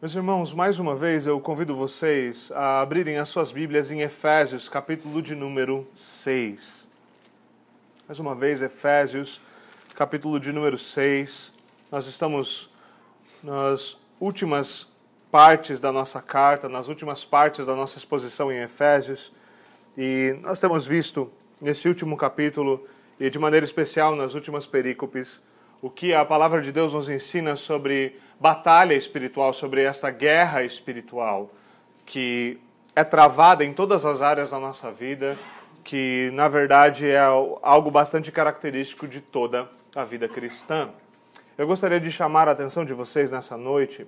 Meus irmãos, mais uma vez eu convido vocês a abrirem as suas Bíblias em Efésios, capítulo de número 6. Mais uma vez, Efésios, capítulo de número 6. Nós estamos nas últimas partes da nossa carta, nas últimas partes da nossa exposição em Efésios, e nós temos visto nesse último capítulo, e de maneira especial nas últimas perícopes, o que a palavra de Deus nos ensina sobre batalha espiritual, sobre esta guerra espiritual que é travada em todas as áreas da nossa vida, que na verdade é algo bastante característico de toda a vida cristã. Eu gostaria de chamar a atenção de vocês nessa noite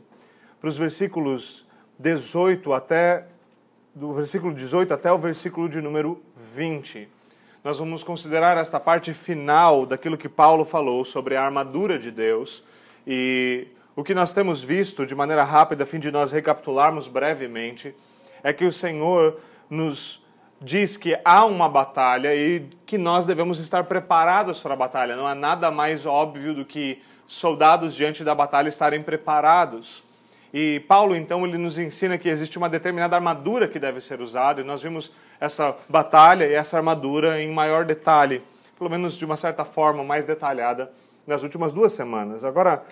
para os versículos 18 até do versículo 18 até o versículo de número 20. Nós vamos considerar esta parte final daquilo que Paulo falou sobre a armadura de Deus e o que nós temos visto de maneira rápida, a fim de nós recapitularmos brevemente, é que o Senhor nos diz que há uma batalha e que nós devemos estar preparados para a batalha. Não há nada mais óbvio do que soldados diante da batalha estarem preparados. E Paulo, então, ele nos ensina que existe uma determinada armadura que deve ser usada, e nós vimos essa batalha e essa armadura em maior detalhe, pelo menos de uma certa forma mais detalhada, nas últimas duas semanas. Agora,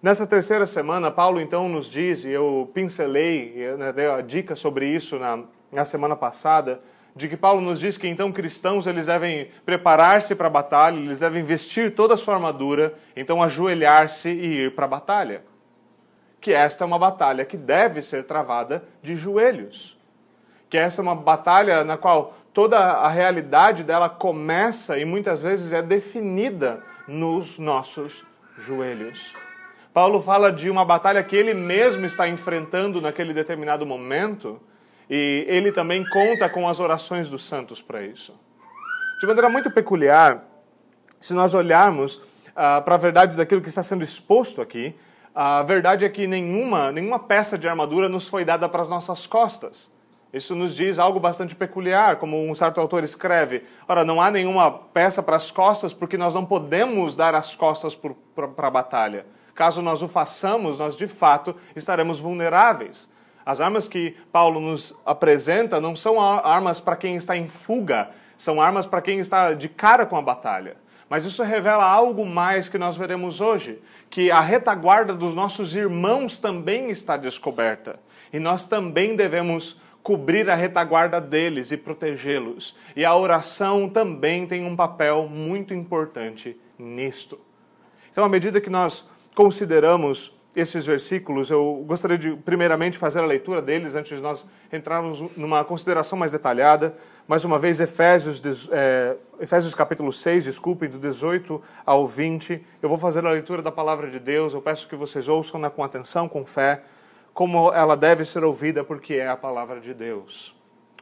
Nessa terceira semana, Paulo então nos diz, e eu pincelei, né, dei a dica sobre isso na, na semana passada, de que Paulo nos diz que então cristãos eles devem preparar-se para a batalha, eles devem vestir toda a sua armadura, então ajoelhar-se e ir para a batalha. Que esta é uma batalha que deve ser travada de joelhos. Que essa é uma batalha na qual toda a realidade dela começa e muitas vezes é definida nos nossos joelhos. Paulo fala de uma batalha que ele mesmo está enfrentando naquele determinado momento, e ele também conta com as orações dos santos para isso. De maneira muito peculiar, se nós olharmos ah, para a verdade daquilo que está sendo exposto aqui, a verdade é que nenhuma, nenhuma peça de armadura nos foi dada para as nossas costas. Isso nos diz algo bastante peculiar, como um certo autor escreve. Ora, não há nenhuma peça para as costas porque nós não podemos dar as costas para a batalha. Caso nós o façamos, nós de fato estaremos vulneráveis. As armas que Paulo nos apresenta não são armas para quem está em fuga, são armas para quem está de cara com a batalha. Mas isso revela algo mais que nós veremos hoje: que a retaguarda dos nossos irmãos também está descoberta. E nós também devemos cobrir a retaguarda deles e protegê-los. E a oração também tem um papel muito importante nisto. Então, à medida que nós consideramos esses versículos, eu gostaria de primeiramente fazer a leitura deles antes de nós entrarmos numa consideração mais detalhada. Mais uma vez, Efésios, é, Efésios capítulo 6, desculpe, do 18 ao 20. Eu vou fazer a leitura da palavra de Deus. Eu peço que vocês ouçam-na com atenção, com fé, como ela deve ser ouvida, porque é a palavra de Deus.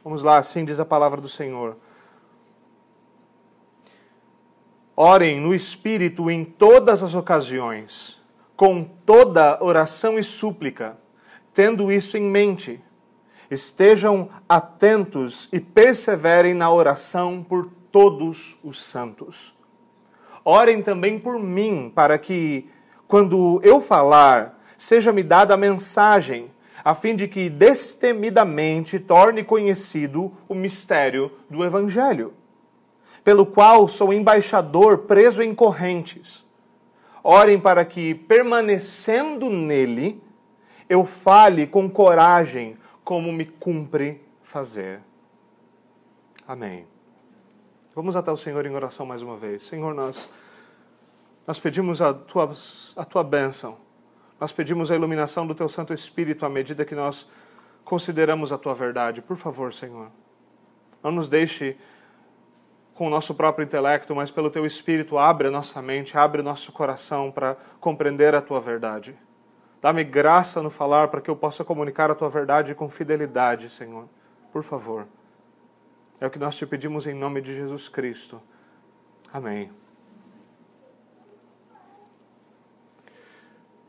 Vamos lá, assim diz a palavra do Senhor. Orem no Espírito em todas as ocasiões com toda oração e súplica, tendo isso em mente. Estejam atentos e perseverem na oração por todos os santos. Orem também por mim, para que, quando eu falar, seja-me dada a mensagem, a fim de que destemidamente torne conhecido o mistério do Evangelho, pelo qual sou embaixador preso em correntes Orem para que, permanecendo nele, eu fale com coragem como me cumpre fazer. Amém. Vamos até o Senhor em oração mais uma vez. Senhor, nós, nós pedimos a tua, a tua bênção. Nós pedimos a iluminação do teu Santo Espírito à medida que nós consideramos a tua verdade. Por favor, Senhor, não nos deixe com o nosso próprio intelecto, mas pelo teu espírito, abre a nossa mente, abre o nosso coração para compreender a tua verdade. Dá-me graça no falar para que eu possa comunicar a tua verdade com fidelidade, Senhor. Por favor. É o que nós te pedimos em nome de Jesus Cristo. Amém.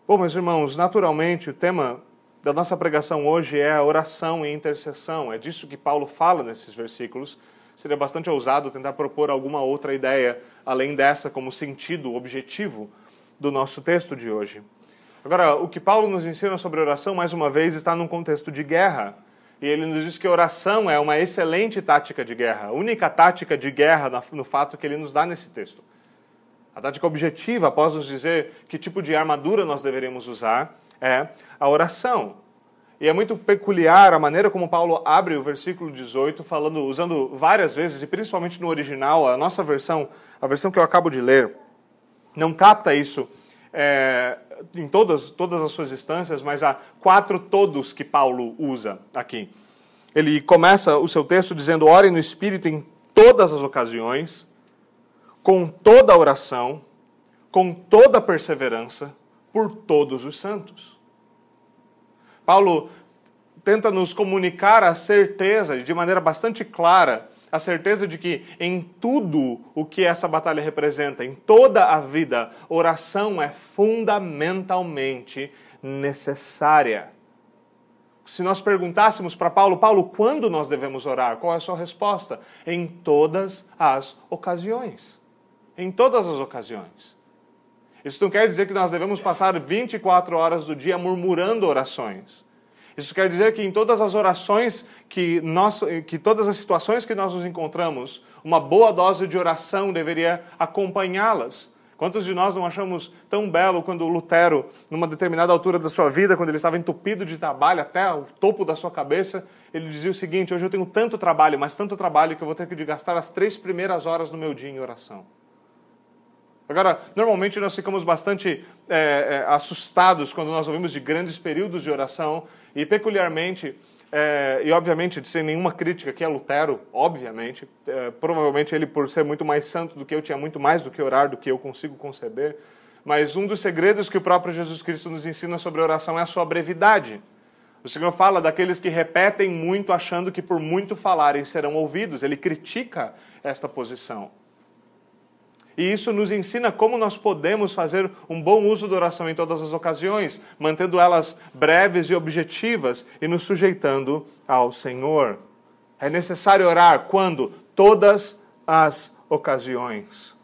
Bom, meus irmãos, naturalmente o tema da nossa pregação hoje é a oração e intercessão. É disso que Paulo fala nesses versículos seria bastante ousado tentar propor alguma outra ideia além dessa como sentido objetivo do nosso texto de hoje. Agora, o que Paulo nos ensina sobre oração, mais uma vez, está num contexto de guerra. E ele nos diz que oração é uma excelente tática de guerra, a única tática de guerra no fato que ele nos dá nesse texto. A tática objetiva, após nos dizer que tipo de armadura nós deveríamos usar, é a oração. E é muito peculiar a maneira como Paulo abre o versículo 18, falando, usando várias vezes, e principalmente no original, a nossa versão, a versão que eu acabo de ler, não capta isso é, em todas, todas as suas instâncias, mas há quatro todos que Paulo usa aqui. Ele começa o seu texto dizendo: Ore no Espírito em todas as ocasiões, com toda oração, com toda perseverança, por todos os santos. Paulo tenta nos comunicar a certeza, de maneira bastante clara, a certeza de que em tudo o que essa batalha representa, em toda a vida, oração é fundamentalmente necessária. Se nós perguntássemos para Paulo, Paulo, quando nós devemos orar? Qual é a sua resposta? Em todas as ocasiões. Em todas as ocasiões. Isso não quer dizer que nós devemos passar 24 horas do dia murmurando orações. Isso quer dizer que em todas as orações que nós, que todas as situações que nós nos encontramos, uma boa dose de oração deveria acompanhá-las. Quantos de nós não achamos tão belo quando Lutero, numa determinada altura da sua vida, quando ele estava entupido de trabalho até o topo da sua cabeça, ele dizia o seguinte: Hoje eu tenho tanto trabalho, mas tanto trabalho que eu vou ter que gastar as três primeiras horas do meu dia em oração. Agora, normalmente nós ficamos bastante é, é, assustados quando nós ouvimos de grandes períodos de oração e peculiarmente, é, e obviamente sem nenhuma crítica que é Lutero, obviamente, é, provavelmente ele por ser muito mais santo do que eu tinha muito mais do que orar do que eu consigo conceber, mas um dos segredos que o próprio Jesus Cristo nos ensina sobre oração é a sua brevidade. O Senhor fala daqueles que repetem muito achando que por muito falarem serão ouvidos. Ele critica esta posição. E isso nos ensina como nós podemos fazer um bom uso da oração em todas as ocasiões, mantendo elas breves e objetivas e nos sujeitando ao Senhor. É necessário orar quando? Todas as ocasiões.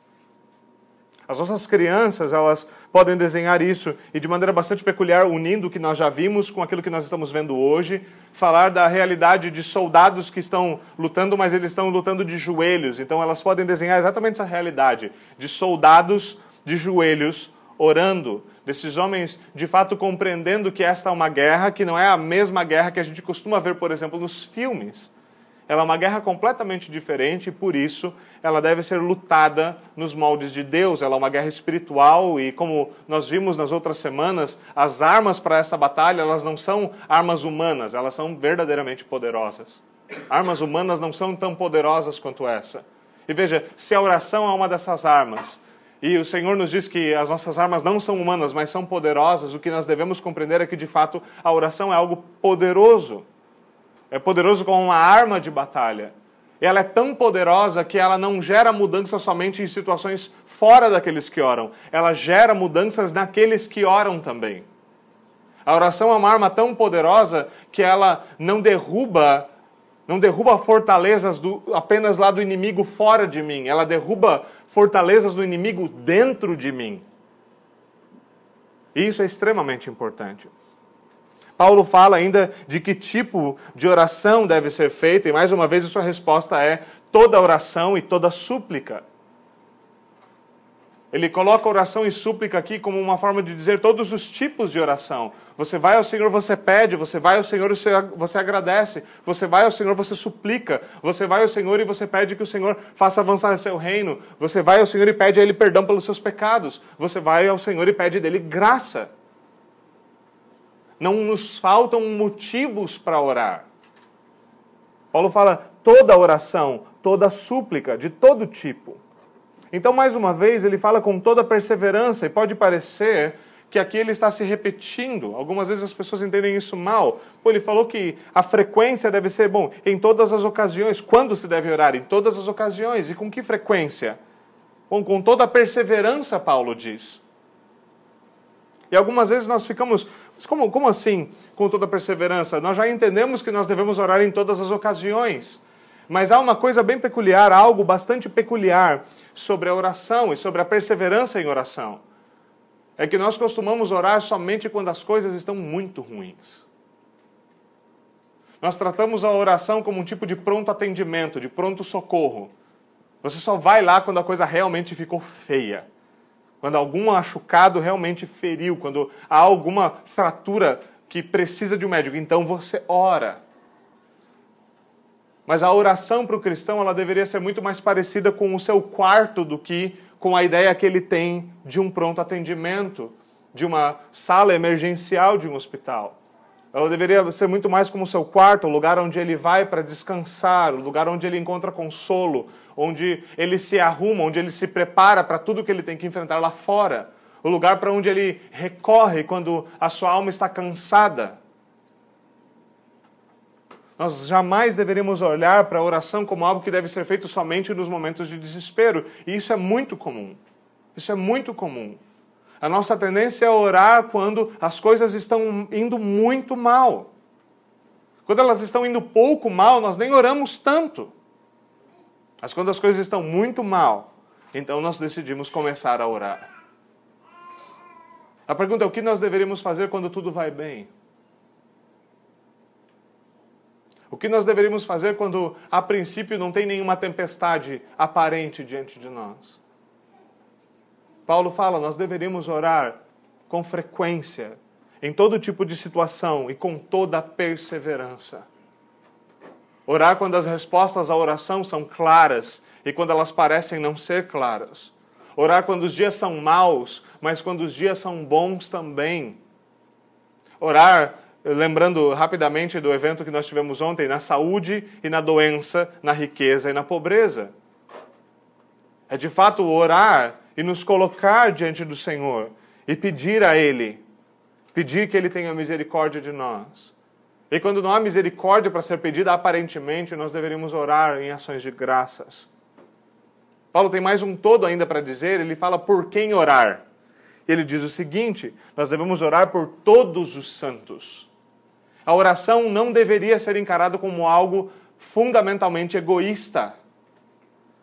As nossas crianças, elas podem desenhar isso e de maneira bastante peculiar, unindo o que nós já vimos com aquilo que nós estamos vendo hoje, falar da realidade de soldados que estão lutando, mas eles estão lutando de joelhos. Então elas podem desenhar exatamente essa realidade de soldados de joelhos orando, desses homens de fato compreendendo que esta é uma guerra que não é a mesma guerra que a gente costuma ver, por exemplo, nos filmes. Ela é uma guerra completamente diferente e, por isso, ela deve ser lutada nos moldes de Deus. Ela é uma guerra espiritual e, como nós vimos nas outras semanas, as armas para essa batalha elas não são armas humanas, elas são verdadeiramente poderosas. Armas humanas não são tão poderosas quanto essa. E veja, se a oração é uma dessas armas, e o Senhor nos diz que as nossas armas não são humanas, mas são poderosas, o que nós devemos compreender é que, de fato, a oração é algo poderoso é poderoso como uma arma de batalha. Ela é tão poderosa que ela não gera mudança somente em situações fora daqueles que oram, ela gera mudanças naqueles que oram também. A oração é uma arma tão poderosa que ela não derruba não derruba fortalezas do, apenas lá do inimigo fora de mim, ela derruba fortalezas do inimigo dentro de mim. E isso é extremamente importante. Paulo fala ainda de que tipo de oração deve ser feita, e mais uma vez a sua resposta é toda oração e toda súplica. Ele coloca oração e súplica aqui como uma forma de dizer todos os tipos de oração. Você vai ao Senhor, você pede, você vai ao Senhor, você, agradece, você vai ao Senhor, você suplica, você vai ao Senhor e você pede que o Senhor faça avançar seu reino, você vai ao Senhor e pede a Ele perdão pelos seus pecados, você vai ao Senhor e pede dele graça não nos faltam motivos para orar. Paulo fala toda oração, toda súplica, de todo tipo. Então, mais uma vez, ele fala com toda perseverança, e pode parecer que aqui ele está se repetindo. Algumas vezes as pessoas entendem isso mal. Pô, ele falou que a frequência deve ser, bom, em todas as ocasiões. Quando se deve orar? Em todas as ocasiões. E com que frequência? Bom, com toda perseverança, Paulo diz. E algumas vezes nós ficamos mas como, como assim, com toda perseverança? Nós já entendemos que nós devemos orar em todas as ocasiões. Mas há uma coisa bem peculiar, algo bastante peculiar sobre a oração e sobre a perseverança em oração. é que nós costumamos orar somente quando as coisas estão muito ruins. Nós tratamos a oração como um tipo de pronto atendimento, de pronto socorro. Você só vai lá quando a coisa realmente ficou feia. Quando algum machucado realmente feriu, quando há alguma fratura que precisa de um médico, então você ora. Mas a oração para o cristão ela deveria ser muito mais parecida com o seu quarto do que com a ideia que ele tem de um pronto atendimento, de uma sala emergencial de um hospital. Ela deveria ser muito mais como o seu quarto, o lugar onde ele vai para descansar, o lugar onde ele encontra consolo, onde ele se arruma, onde ele se prepara para tudo que ele tem que enfrentar lá fora, o lugar para onde ele recorre quando a sua alma está cansada. Nós jamais deveríamos olhar para a oração como algo que deve ser feito somente nos momentos de desespero. E isso é muito comum. Isso é muito comum. A nossa tendência é orar quando as coisas estão indo muito mal. Quando elas estão indo pouco mal, nós nem oramos tanto. Mas quando as coisas estão muito mal, então nós decidimos começar a orar. A pergunta é: o que nós deveríamos fazer quando tudo vai bem? O que nós deveríamos fazer quando, a princípio, não tem nenhuma tempestade aparente diante de nós? Paulo fala, nós deveríamos orar com frequência, em todo tipo de situação e com toda perseverança. Orar quando as respostas à oração são claras e quando elas parecem não ser claras. Orar quando os dias são maus, mas quando os dias são bons também. Orar lembrando rapidamente do evento que nós tivemos ontem, na saúde e na doença, na riqueza e na pobreza. É de fato orar e nos colocar diante do Senhor e pedir a Ele, pedir que Ele tenha misericórdia de nós. E quando não há misericórdia para ser pedida, aparentemente nós deveríamos orar em ações de graças. Paulo tem mais um todo ainda para dizer, ele fala por quem orar. Ele diz o seguinte: nós devemos orar por todos os santos. A oração não deveria ser encarada como algo fundamentalmente egoísta.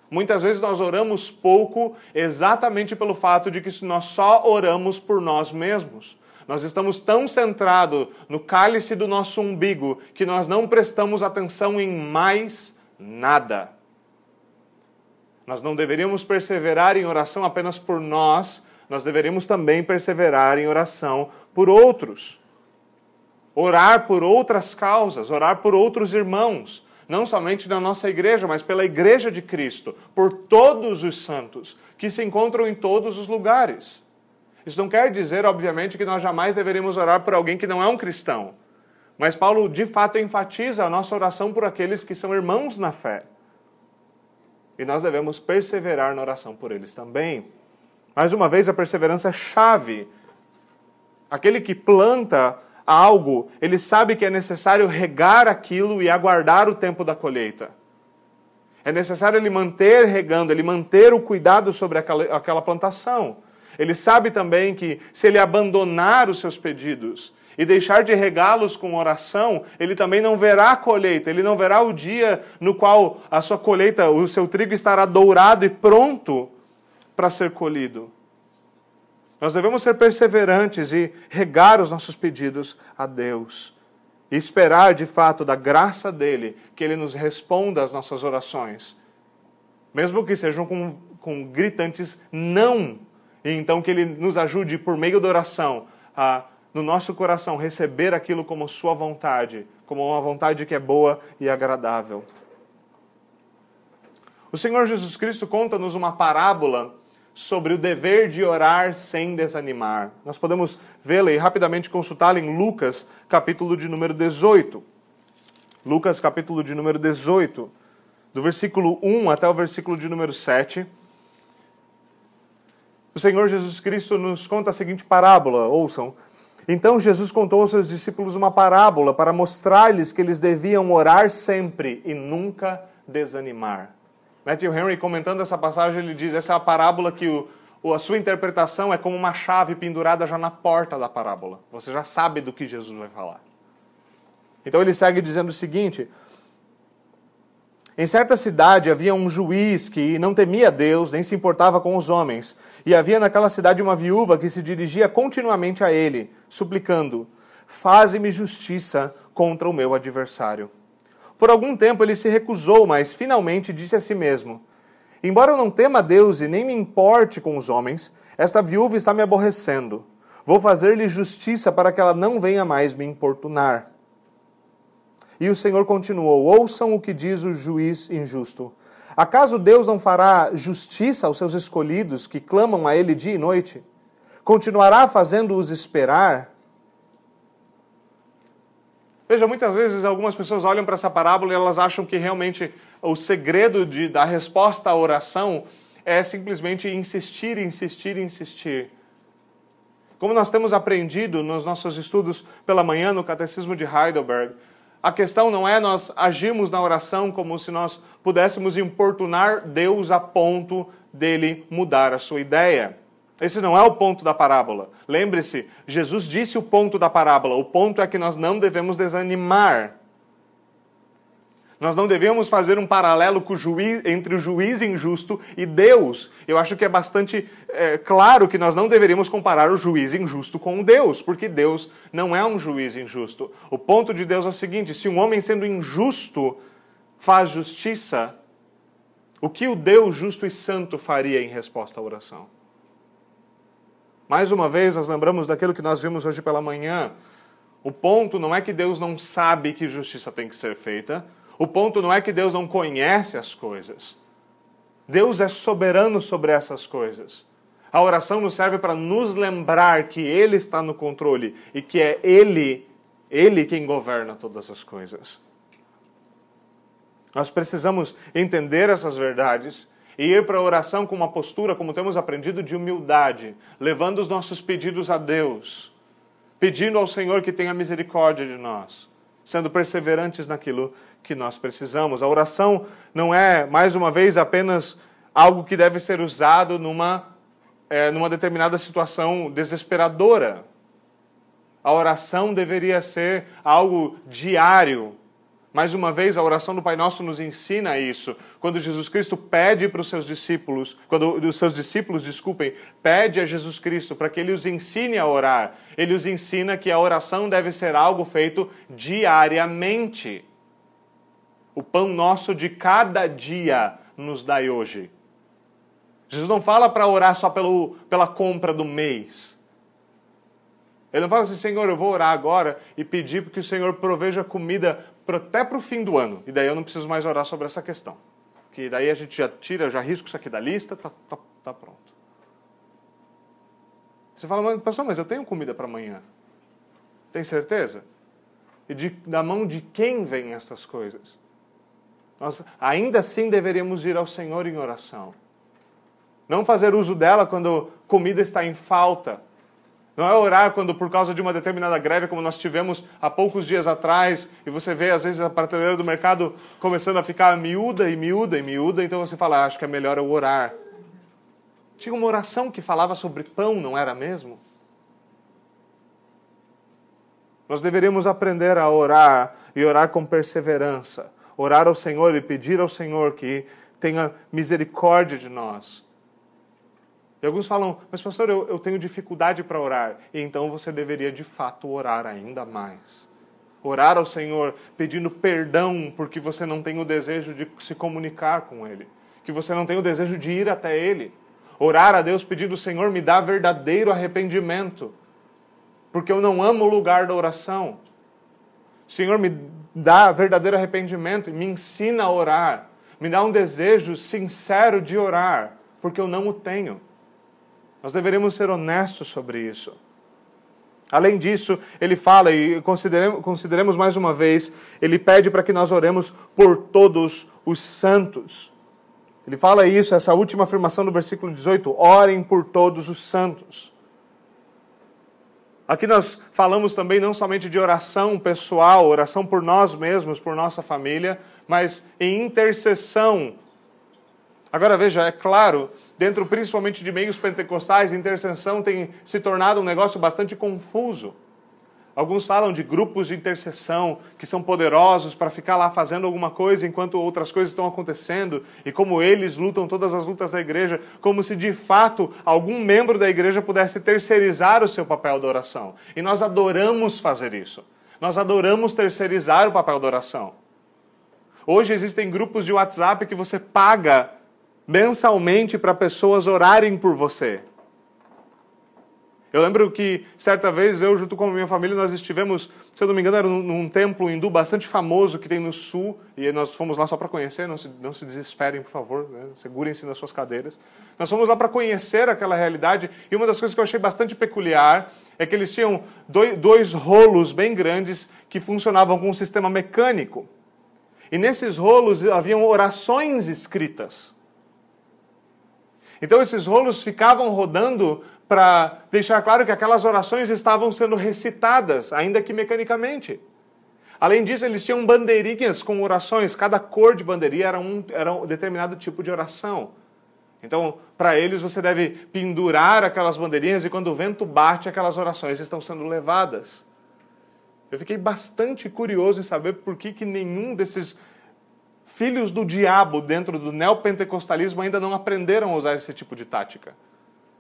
Muitas vezes nós oramos pouco exatamente pelo fato de que nós só oramos por nós mesmos. Nós estamos tão centrados no cálice do nosso umbigo que nós não prestamos atenção em mais nada. Nós não deveríamos perseverar em oração apenas por nós, nós deveríamos também perseverar em oração por outros orar por outras causas, orar por outros irmãos, não somente na nossa igreja, mas pela igreja de Cristo, por todos os santos que se encontram em todos os lugares. Isso não quer dizer, obviamente, que nós jamais deveríamos orar por alguém que não é um cristão. Mas Paulo, de fato, enfatiza a nossa oração por aqueles que são irmãos na fé. E nós devemos perseverar na oração por eles também. Mais uma vez, a perseverança é chave. Aquele que planta algo, ele sabe que é necessário regar aquilo e aguardar o tempo da colheita. É necessário ele manter regando, ele manter o cuidado sobre aquela, aquela plantação. Ele sabe também que se ele abandonar os seus pedidos e deixar de regá-los com oração, ele também não verá a colheita, ele não verá o dia no qual a sua colheita, o seu trigo estará dourado e pronto para ser colhido. Nós devemos ser perseverantes e regar os nossos pedidos a Deus. E esperar, de fato, da graça dele, que ele nos responda às nossas orações. Mesmo que sejam com, com gritantes não. E então que ele nos ajude, por meio da oração, a, no nosso coração, receber aquilo como sua vontade, como uma vontade que é boa e agradável. O Senhor Jesus Cristo conta-nos uma parábola sobre o dever de orar sem desanimar. Nós podemos vê-la e rapidamente consultá-la em Lucas, capítulo de número 18. Lucas, capítulo de número 18, do versículo 1 até o versículo de número 7. O Senhor Jesus Cristo nos conta a seguinte parábola, ouçam. Então Jesus contou aos seus discípulos uma parábola para mostrar-lhes que eles deviam orar sempre e nunca desanimar. Matthew Henry, comentando essa passagem, ele diz: essa é a parábola que o, a sua interpretação é como uma chave pendurada já na porta da parábola. Você já sabe do que Jesus vai falar. Então ele segue dizendo o seguinte: Em certa cidade havia um juiz que não temia Deus, nem se importava com os homens. E havia naquela cidade uma viúva que se dirigia continuamente a ele, suplicando: Faze-me justiça contra o meu adversário. Por algum tempo ele se recusou, mas finalmente disse a si mesmo: Embora eu não tema Deus e nem me importe com os homens, esta viúva está me aborrecendo. Vou fazer-lhe justiça para que ela não venha mais me importunar. E o Senhor continuou: Ouçam o que diz o juiz injusto. Acaso Deus não fará justiça aos seus escolhidos que clamam a Ele dia e noite? Continuará fazendo-os esperar? Veja, muitas vezes algumas pessoas olham para essa parábola e elas acham que realmente o segredo de, da resposta à oração é simplesmente insistir, insistir, insistir. Como nós temos aprendido nos nossos estudos pela manhã no Catecismo de Heidelberg, a questão não é nós agirmos na oração como se nós pudéssemos importunar Deus a ponto dele mudar a sua ideia. Esse não é o ponto da parábola. Lembre-se, Jesus disse o ponto da parábola. O ponto é que nós não devemos desanimar. Nós não devemos fazer um paralelo juiz, entre o juiz injusto e Deus. Eu acho que é bastante é, claro que nós não deveríamos comparar o juiz injusto com Deus, porque Deus não é um juiz injusto. O ponto de Deus é o seguinte: se um homem sendo injusto faz justiça, o que o Deus justo e santo faria em resposta à oração? Mais uma vez, nós lembramos daquilo que nós vimos hoje pela manhã. O ponto não é que Deus não sabe que justiça tem que ser feita. O ponto não é que Deus não conhece as coisas. Deus é soberano sobre essas coisas. A oração nos serve para nos lembrar que Ele está no controle e que é Ele, Ele quem governa todas as coisas. Nós precisamos entender essas verdades e ir para a oração com uma postura, como temos aprendido, de humildade, levando os nossos pedidos a Deus, pedindo ao Senhor que tenha misericórdia de nós, sendo perseverantes naquilo que nós precisamos. A oração não é, mais uma vez, apenas algo que deve ser usado numa, é, numa determinada situação desesperadora. A oração deveria ser algo diário. Mais uma vez, a oração do Pai Nosso nos ensina isso. Quando Jesus Cristo pede para os seus discípulos, quando os seus discípulos, desculpem, pede a Jesus Cristo para que ele os ensine a orar, ele os ensina que a oração deve ser algo feito diariamente. O pão nosso de cada dia nos dai hoje. Jesus não fala para orar só pelo, pela compra do mês. Ele não fala assim, Senhor, eu vou orar agora e pedir porque o Senhor proveja comida até para o fim do ano. E daí eu não preciso mais orar sobre essa questão. Que daí a gente já tira, já risco isso aqui da lista, tá, tá, tá pronto. Você fala, mas, pastor, mas eu tenho comida para amanhã. Tem certeza? E de, da mão de quem vêm estas coisas? Nós ainda assim deveríamos ir ao Senhor em oração. Não fazer uso dela quando comida está em falta. Não é orar quando, por causa de uma determinada greve, como nós tivemos há poucos dias atrás, e você vê, às vezes, a prateleira do mercado começando a ficar miúda e miúda e miúda, então você fala, ah, acho que é melhor eu orar. Tinha uma oração que falava sobre pão, não era mesmo? Nós deveríamos aprender a orar e orar com perseverança orar ao Senhor e pedir ao Senhor que tenha misericórdia de nós. E alguns falam, mas pastor, eu, eu tenho dificuldade para orar. E então você deveria de fato orar ainda mais. Orar ao Senhor pedindo perdão porque você não tem o desejo de se comunicar com Ele, que você não tem o desejo de ir até Ele. Orar a Deus pedindo, Senhor, me dá verdadeiro arrependimento, porque eu não amo o lugar da oração. Senhor, me dá verdadeiro arrependimento e me ensina a orar. Me dá um desejo sincero de orar, porque eu não o tenho. Nós deveríamos ser honestos sobre isso. Além disso, ele fala, e consideremos, consideremos mais uma vez, ele pede para que nós oremos por todos os santos. Ele fala isso, essa última afirmação do versículo 18: orem por todos os santos. Aqui nós falamos também não somente de oração pessoal, oração por nós mesmos, por nossa família, mas em intercessão. Agora veja, é claro, dentro principalmente de meios pentecostais, intercessão tem se tornado um negócio bastante confuso. Alguns falam de grupos de intercessão que são poderosos para ficar lá fazendo alguma coisa enquanto outras coisas estão acontecendo e como eles lutam todas as lutas da igreja, como se de fato algum membro da igreja pudesse terceirizar o seu papel da oração. E nós adoramos fazer isso. Nós adoramos terceirizar o papel da oração. Hoje existem grupos de WhatsApp que você paga mensalmente para pessoas orarem por você. Eu lembro que certa vez eu, junto com a minha família, nós estivemos, se eu não me engano, era num, num templo hindu bastante famoso que tem no sul, e nós fomos lá só para conhecer, não se, não se desesperem, por favor, né? segurem-se nas suas cadeiras. Nós fomos lá para conhecer aquela realidade, e uma das coisas que eu achei bastante peculiar é que eles tinham dois, dois rolos bem grandes que funcionavam com um sistema mecânico. E nesses rolos haviam orações escritas. Então esses rolos ficavam rodando para deixar claro que aquelas orações estavam sendo recitadas, ainda que mecanicamente. Além disso, eles tinham bandeirinhas com orações, cada cor de bandeirinha era um, era um determinado tipo de oração. Então, para eles, você deve pendurar aquelas bandeirinhas e quando o vento bate, aquelas orações estão sendo levadas. Eu fiquei bastante curioso em saber por que, que nenhum desses filhos do diabo dentro do neopentecostalismo ainda não aprenderam a usar esse tipo de tática.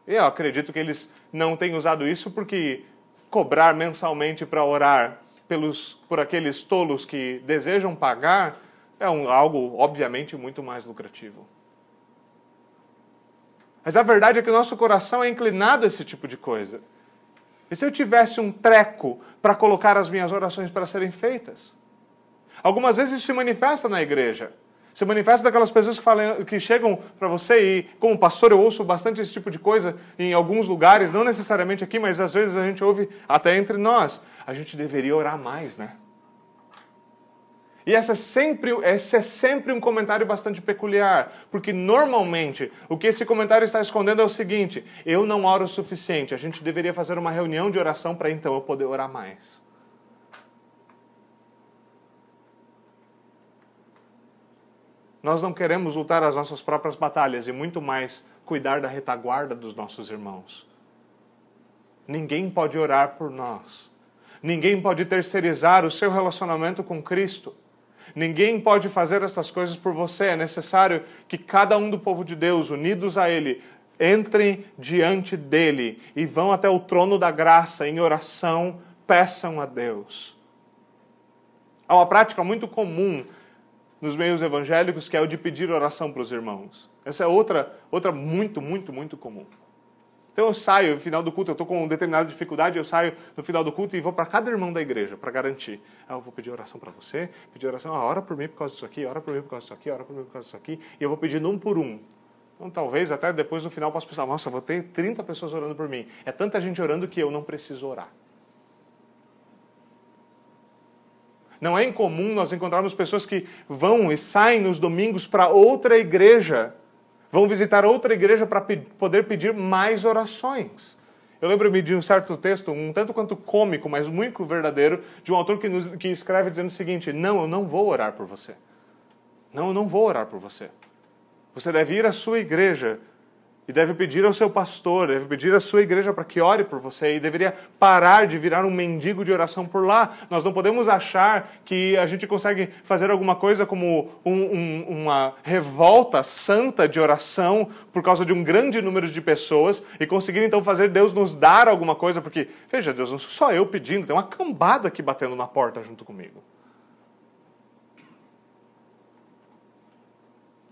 Eu acredito que eles não têm usado isso porque cobrar mensalmente para orar pelos, por aqueles tolos que desejam pagar é um, algo, obviamente, muito mais lucrativo. Mas a verdade é que o nosso coração é inclinado a esse tipo de coisa. E se eu tivesse um treco para colocar as minhas orações para serem feitas? Algumas vezes isso se manifesta na igreja. Se manifesta daquelas pessoas que, falam, que chegam para você e, como pastor, eu ouço bastante esse tipo de coisa em alguns lugares, não necessariamente aqui, mas às vezes a gente ouve até entre nós. A gente deveria orar mais, né? E essa é, sempre, esse é sempre um comentário bastante peculiar, porque normalmente o que esse comentário está escondendo é o seguinte: eu não oro o suficiente, a gente deveria fazer uma reunião de oração para então eu poder orar mais. Nós não queremos lutar as nossas próprias batalhas e muito mais cuidar da retaguarda dos nossos irmãos. Ninguém pode orar por nós. Ninguém pode terceirizar o seu relacionamento com Cristo. Ninguém pode fazer essas coisas por você. É necessário que cada um do povo de Deus, unidos a Ele, entrem diante dele e vão até o trono da graça em oração, peçam a Deus. Há uma prática muito comum nos meios evangélicos, que é o de pedir oração para os irmãos. Essa é outra, outra muito, muito, muito comum. Então eu saio no final do culto, eu estou com uma determinada dificuldade, eu saio no final do culto e vou para cada irmão da igreja para garantir. Ah, eu vou pedir oração para você, pedir oração, ah, ora por mim por causa disso aqui, ora por mim por causa disso aqui, ora por mim por causa disso aqui, e eu vou pedindo um por um. Então talvez até depois no final possa pensar, nossa, vou ter 30 pessoas orando por mim. É tanta gente orando que eu não preciso orar. Não é incomum nós encontrarmos pessoas que vão e saem nos domingos para outra igreja, vão visitar outra igreja para pe poder pedir mais orações. Eu lembro-me de um certo texto, um tanto quanto cômico, mas muito verdadeiro, de um autor que, nos, que escreve dizendo o seguinte: Não, eu não vou orar por você. Não, eu não vou orar por você. Você deve ir à sua igreja e deve pedir ao seu pastor, deve pedir à sua igreja para que ore por você e deveria parar de virar um mendigo de oração por lá. Nós não podemos achar que a gente consegue fazer alguma coisa como um, um, uma revolta santa de oração por causa de um grande número de pessoas e conseguir então fazer Deus nos dar alguma coisa, porque, veja, Deus, não sou só eu pedindo, tem uma cambada aqui batendo na porta junto comigo.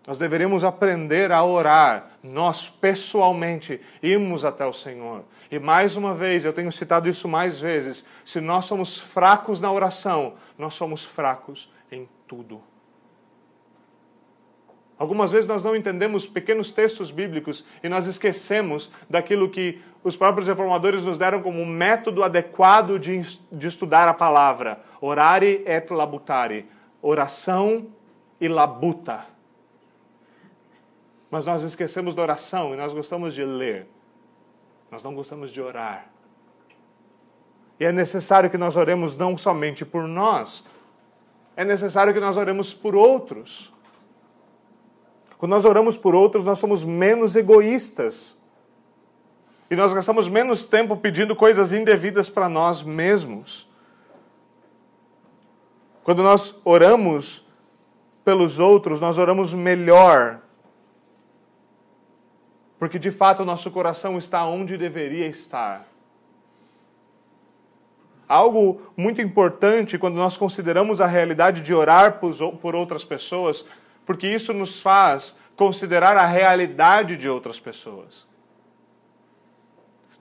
Nós deveríamos aprender a orar, nós pessoalmente, irmos até o Senhor. E mais uma vez, eu tenho citado isso mais vezes: se nós somos fracos na oração, nós somos fracos em tudo. Algumas vezes nós não entendemos pequenos textos bíblicos e nós esquecemos daquilo que os próprios reformadores nos deram como um método adequado de, de estudar a palavra: orare et labutare oração e labuta mas nós esquecemos da oração e nós gostamos de ler. Nós não gostamos de orar. E é necessário que nós oremos não somente por nós, é necessário que nós oremos por outros. Quando nós oramos por outros, nós somos menos egoístas. E nós gastamos menos tempo pedindo coisas indevidas para nós mesmos. Quando nós oramos pelos outros, nós oramos melhor. Porque de fato o nosso coração está onde deveria estar. Algo muito importante quando nós consideramos a realidade de orar por outras pessoas, porque isso nos faz considerar a realidade de outras pessoas.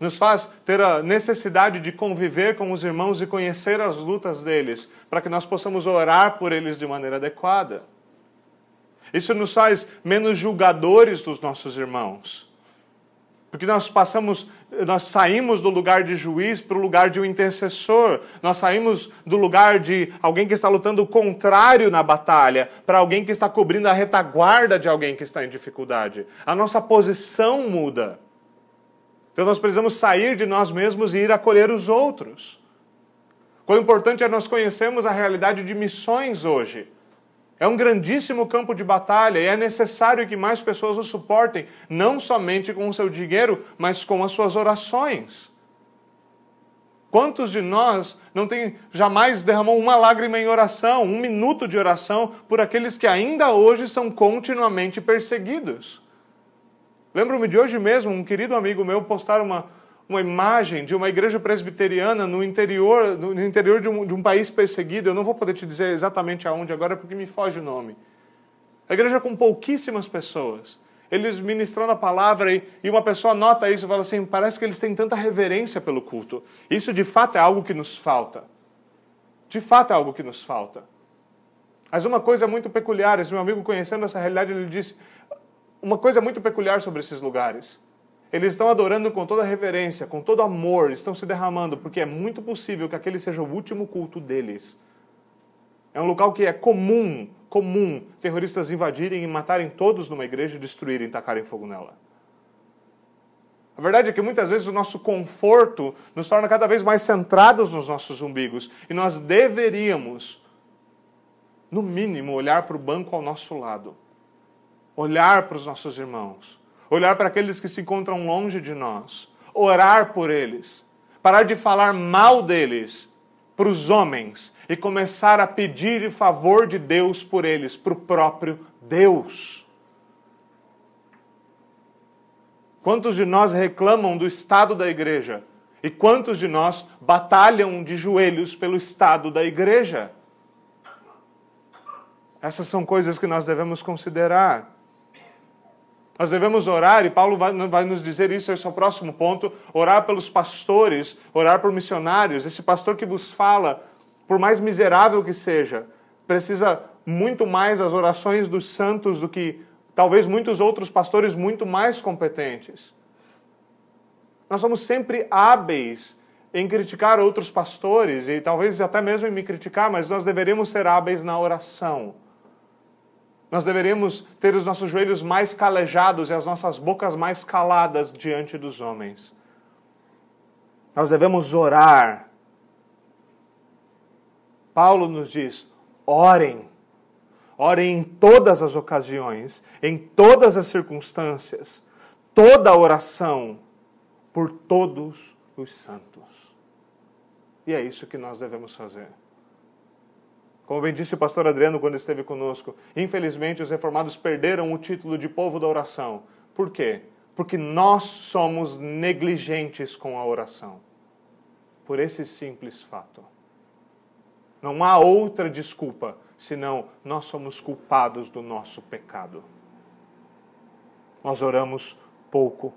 Nos faz ter a necessidade de conviver com os irmãos e conhecer as lutas deles, para que nós possamos orar por eles de maneira adequada. Isso nos faz menos julgadores dos nossos irmãos. Porque nós passamos, nós saímos do lugar de juiz para o lugar de um intercessor. Nós saímos do lugar de alguém que está lutando o contrário na batalha para alguém que está cobrindo a retaguarda de alguém que está em dificuldade. A nossa posição muda. Então nós precisamos sair de nós mesmos e ir acolher os outros. Quão importante é nós conhecermos a realidade de missões hoje. É um grandíssimo campo de batalha e é necessário que mais pessoas o suportem, não somente com o seu dinheiro, mas com as suas orações. Quantos de nós não tem jamais derramou uma lágrima em oração, um minuto de oração por aqueles que ainda hoje são continuamente perseguidos? Lembro-me de hoje mesmo, um querido amigo meu postar uma, uma imagem de uma igreja presbiteriana no interior, no interior de um, de um país perseguido. Eu não vou poder te dizer exatamente aonde agora porque me foge o nome. A igreja com pouquíssimas pessoas. Eles ministrando a palavra e, uma pessoa nota isso e fala assim: parece que eles têm tanta reverência pelo culto. Isso de fato é algo que nos falta. De fato é algo que nos falta. Mas uma coisa muito peculiar, esse meu amigo conhecendo essa realidade, ele disse: uma coisa muito peculiar sobre esses lugares eles estão adorando com toda reverência, com todo amor, estão se derramando, porque é muito possível que aquele seja o último culto deles. É um local que é comum, comum, terroristas invadirem e matarem todos numa igreja destruírem e tacarem fogo nela. A verdade é que muitas vezes o nosso conforto nos torna cada vez mais centrados nos nossos umbigos e nós deveríamos, no mínimo, olhar para o banco ao nosso lado, olhar para os nossos irmãos, olhar para aqueles que se encontram longe de nós, orar por eles, parar de falar mal deles para os homens e começar a pedir favor de Deus por eles, para o próprio Deus. Quantos de nós reclamam do estado da igreja? E quantos de nós batalham de joelhos pelo estado da igreja? Essas são coisas que nós devemos considerar. Nós devemos orar, e Paulo vai, vai, nos dizer isso, esse é o próximo ponto: orar pelos pastores, orar por missionários. Esse pastor que vos fala, por mais miserável que seja, precisa muito mais das orações dos santos do que talvez muitos outros pastores muito mais competentes. Nós somos sempre hábeis em criticar outros pastores, e talvez até mesmo em me criticar, mas nós deveríamos ser hábeis na oração nós deveríamos ter os nossos joelhos mais calejados e as nossas bocas mais caladas diante dos homens. Nós devemos orar. Paulo nos diz: orem. Orem em todas as ocasiões, em todas as circunstâncias, toda oração por todos os santos. E é isso que nós devemos fazer. Como bem disse o pastor Adriano quando esteve conosco, infelizmente os reformados perderam o título de povo da oração. Por quê? Porque nós somos negligentes com a oração. Por esse simples fato. Não há outra desculpa senão nós somos culpados do nosso pecado. Nós oramos pouco.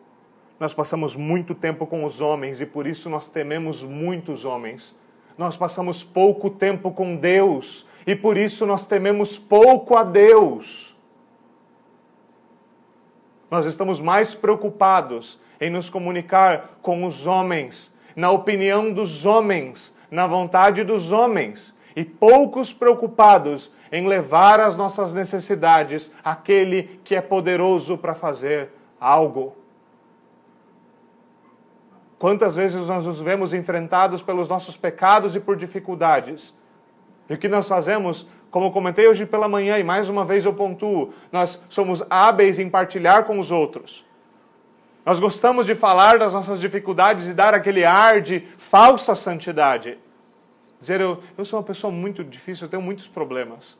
Nós passamos muito tempo com os homens e por isso nós tememos muitos homens nós passamos pouco tempo com Deus e por isso nós tememos pouco a Deus. Nós estamos mais preocupados em nos comunicar com os homens, na opinião dos homens, na vontade dos homens, e poucos preocupados em levar as nossas necessidades àquele que é poderoso para fazer algo. Quantas vezes nós nos vemos enfrentados pelos nossos pecados e por dificuldades? E o que nós fazemos, como comentei hoje pela manhã, e mais uma vez eu pontuo, nós somos hábeis em partilhar com os outros. Nós gostamos de falar das nossas dificuldades e dar aquele ar de falsa santidade. Dizer, eu, eu sou uma pessoa muito difícil, eu tenho muitos problemas.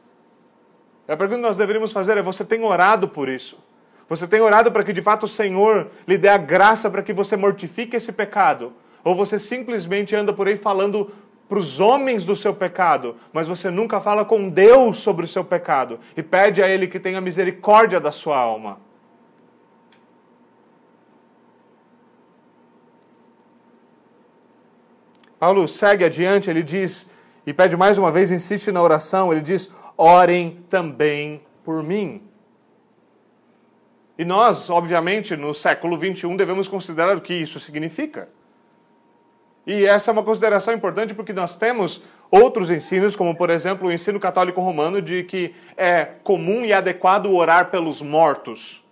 A pergunta que nós deveríamos fazer é: você tem orado por isso? Você tem orado para que de fato o Senhor lhe dê a graça para que você mortifique esse pecado? Ou você simplesmente anda por aí falando para os homens do seu pecado, mas você nunca fala com Deus sobre o seu pecado e pede a Ele que tenha misericórdia da sua alma? Paulo segue adiante, ele diz, e pede mais uma vez, insiste na oração, ele diz: orem também por mim. E nós, obviamente, no século 21, devemos considerar o que isso significa. E essa é uma consideração importante porque nós temos outros ensinos, como por exemplo o ensino católico romano de que é comum e adequado orar pelos mortos.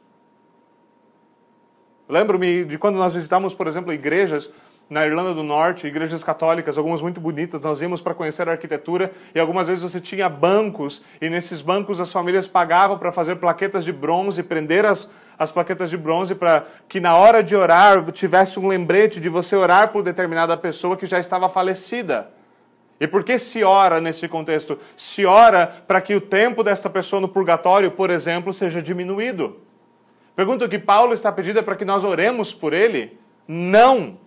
Lembro-me de quando nós visitamos, por exemplo, igrejas na Irlanda do Norte, igrejas católicas, algumas muito bonitas, nós íamos para conhecer a arquitetura e algumas vezes você tinha bancos e nesses bancos as famílias pagavam para fazer plaquetas de bronze, prender as, as plaquetas de bronze para que na hora de orar tivesse um lembrete de você orar por determinada pessoa que já estava falecida. E por que se ora nesse contexto? Se ora para que o tempo desta pessoa no purgatório, por exemplo, seja diminuído. Pergunta o que Paulo está pedindo é para que nós oremos por ele? Não.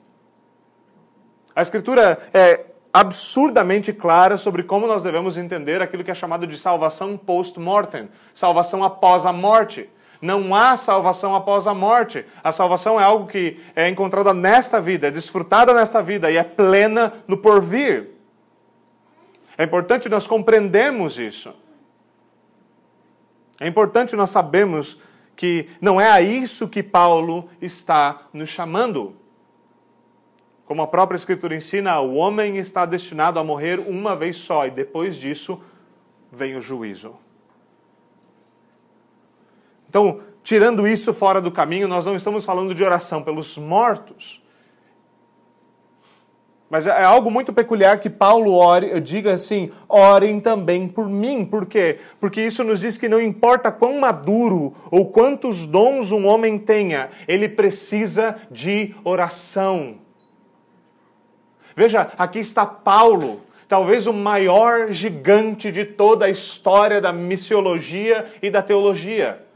A Escritura é absurdamente clara sobre como nós devemos entender aquilo que é chamado de salvação post-mortem salvação após a morte. Não há salvação após a morte. A salvação é algo que é encontrada nesta vida, é desfrutada nesta vida e é plena no porvir. É importante nós compreendermos isso. É importante nós sabermos que não é a isso que Paulo está nos chamando. Como a própria Escritura ensina, o homem está destinado a morrer uma vez só e depois disso vem o juízo. Então, tirando isso fora do caminho, nós não estamos falando de oração pelos mortos. Mas é algo muito peculiar que Paulo ore, diga assim: orem também por mim. Por quê? Porque isso nos diz que não importa quão maduro ou quantos dons um homem tenha, ele precisa de oração. Veja, aqui está Paulo, talvez o maior gigante de toda a história da missiologia e da teologia.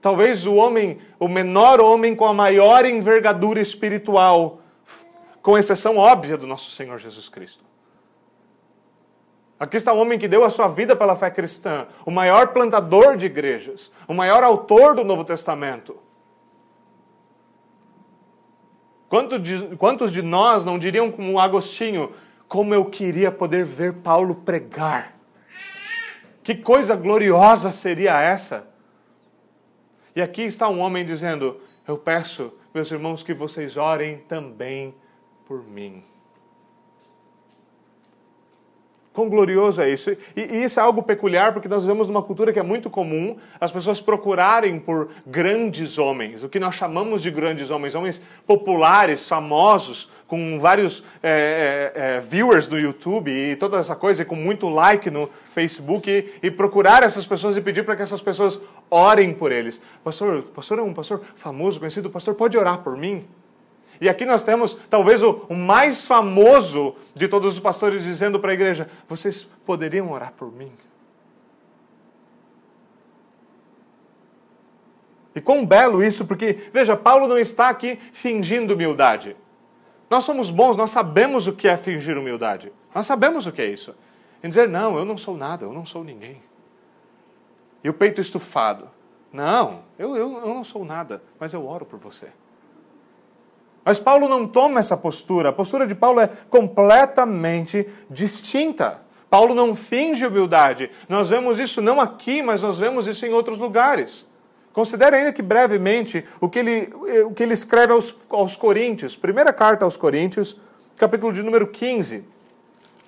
Talvez o homem, o menor homem com a maior envergadura espiritual, com exceção óbvia do nosso Senhor Jesus Cristo. Aqui está o homem que deu a sua vida pela fé cristã, o maior plantador de igrejas, o maior autor do Novo Testamento. Quantos de, quantos de nós não diriam como Agostinho, como eu queria poder ver Paulo pregar? Que coisa gloriosa seria essa? E aqui está um homem dizendo: Eu peço, meus irmãos, que vocês orem também por mim. Quão glorioso é isso? E, e, isso é algo peculiar porque nós vivemos numa cultura que é muito comum as pessoas procurarem por grandes homens, o que nós chamamos de grandes homens, homens populares, famosos, com vários é, é, viewers no YouTube e toda essa coisa, e com muito like no Facebook, e, e procurar essas pessoas e pedir para que essas pessoas orem por eles. Pastor, pastor é um pastor famoso, conhecido, pastor, pode orar por mim? E aqui nós temos talvez o, mais famoso de todos os pastores dizendo para a igreja: vocês poderiam orar por mim? E quão belo isso, porque, veja, Paulo não está aqui fingindo humildade. Nós somos bons, nós sabemos o que é fingir humildade. Nós sabemos o que é isso. Em dizer, não, eu não sou nada, eu não sou ninguém. E o peito estufado. Não, eu, eu, eu não sou nada, mas eu oro por você. Mas Paulo não toma essa postura. A postura de Paulo é completamente distinta. Paulo não finge humildade. Nós vemos isso não aqui, mas nós vemos isso em outros lugares. Considere ainda que brevemente o que ele, o que ele escreve aos, aos Coríntios. Primeira carta aos Coríntios, capítulo de número 15.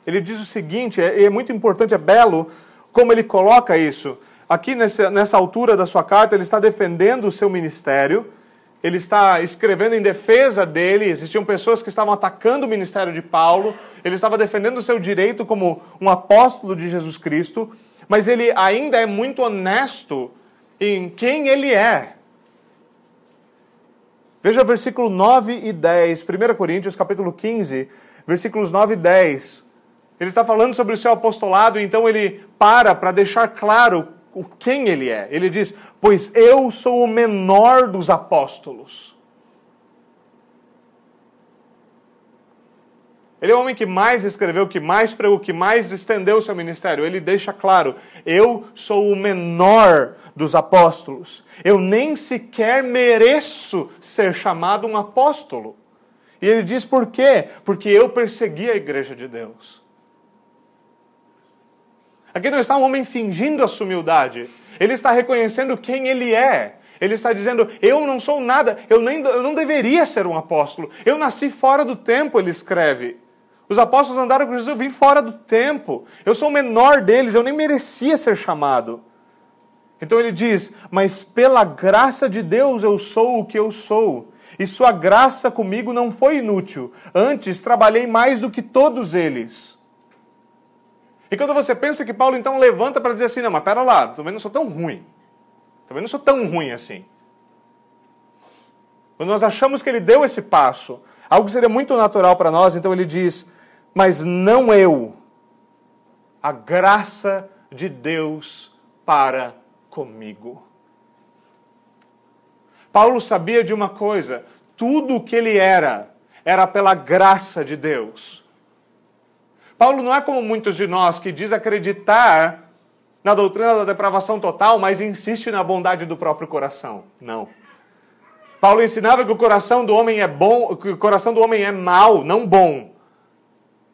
Ele diz o seguinte, é, é muito importante, é belo como ele coloca isso. Aqui nessa, nessa altura da sua carta, ele está defendendo o seu ministério ele está escrevendo em defesa dele, existiam pessoas que estavam atacando o ministério de Paulo, ele estava defendendo o seu direito como um apóstolo de Jesus Cristo, mas ele ainda é muito honesto em quem ele é. Veja versículo 9 e 10, 1 Coríntios capítulo 15, versículos 9 e 10. Ele está falando sobre o seu apostolado, então ele para para deixar claro o quem ele é. Ele diz: Pois eu sou o menor dos apóstolos. Ele é o homem que mais escreveu, que mais pregou, que mais estendeu o seu ministério. Ele deixa claro: eu sou o menor dos apóstolos. Eu nem sequer mereço ser chamado um apóstolo. E ele diz por quê? Porque eu persegui a igreja de Deus. Aqui não está um homem fingindo a sua humildade. Ele está reconhecendo quem ele é. Ele está dizendo: Eu não sou nada, eu, nem, eu não deveria ser um apóstolo. Eu nasci fora do tempo, ele escreve. Os apóstolos andaram com Jesus, eu vim fora do tempo. Eu sou o menor deles, eu nem merecia ser chamado. Então ele diz: Mas pela graça de Deus eu sou o que eu sou. E sua graça comigo não foi inútil. Antes trabalhei mais do que todos eles. E quando você pensa que Paulo então levanta para dizer assim: Não, mas pera lá, também não sou tão ruim. Também não sou tão ruim assim. Quando nós achamos que ele deu esse passo, algo que seria muito natural para nós, então ele diz: mas não eu, a graça de Deus para comigo. Paulo sabia de uma coisa: tudo o que ele era, era pela graça de Deus. Paulo não é como muitos de nós que diz acreditar na doutrina da depravação total, mas insiste na bondade do próprio coração. Não. Paulo ensinava que o coração do homem é bom, que o coração do homem é mau, não bom.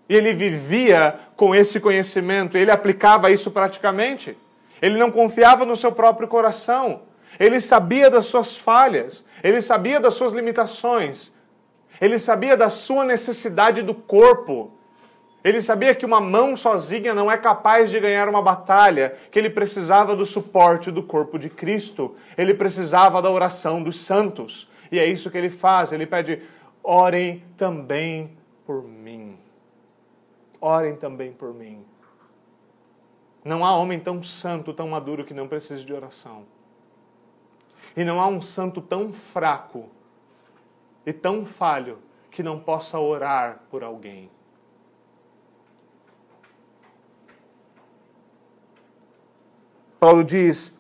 E ele vivia com esse conhecimento, ele aplicava isso praticamente. Ele não confiava no seu próprio coração. Ele sabia das suas falhas, ele sabia das suas limitações, ele sabia da sua necessidade do corpo. Ele sabia que uma mão sozinha não é capaz de ganhar uma batalha, que ele precisava do suporte do corpo de Cristo, ele precisava da oração dos santos. E é isso que ele faz, ele pede: orem também por mim orem também por mim. Não há homem tão santo, tão maduro que não precise de oração. E não há um santo tão fraco e tão falho que não possa orar por alguém. Paulo diz: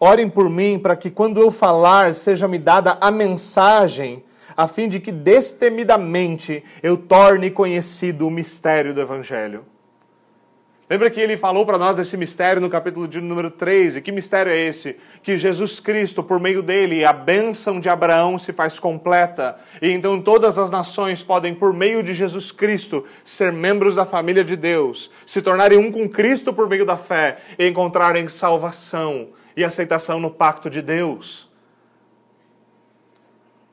Orem por mim para que quando eu falar seja-me dada a mensagem a fim de que destemidamente eu torne conhecido o mistério do Evangelho. Lembra que ele falou para nós desse mistério no capítulo de número 13? Que mistério é esse? Que Jesus Cristo, por meio dele, a bênção de Abraão se faz completa. E então todas as nações podem, por meio de Jesus Cristo, ser membros da família de Deus, se tornarem um com Cristo por meio da fé e encontrarem salvação e aceitação no pacto de Deus.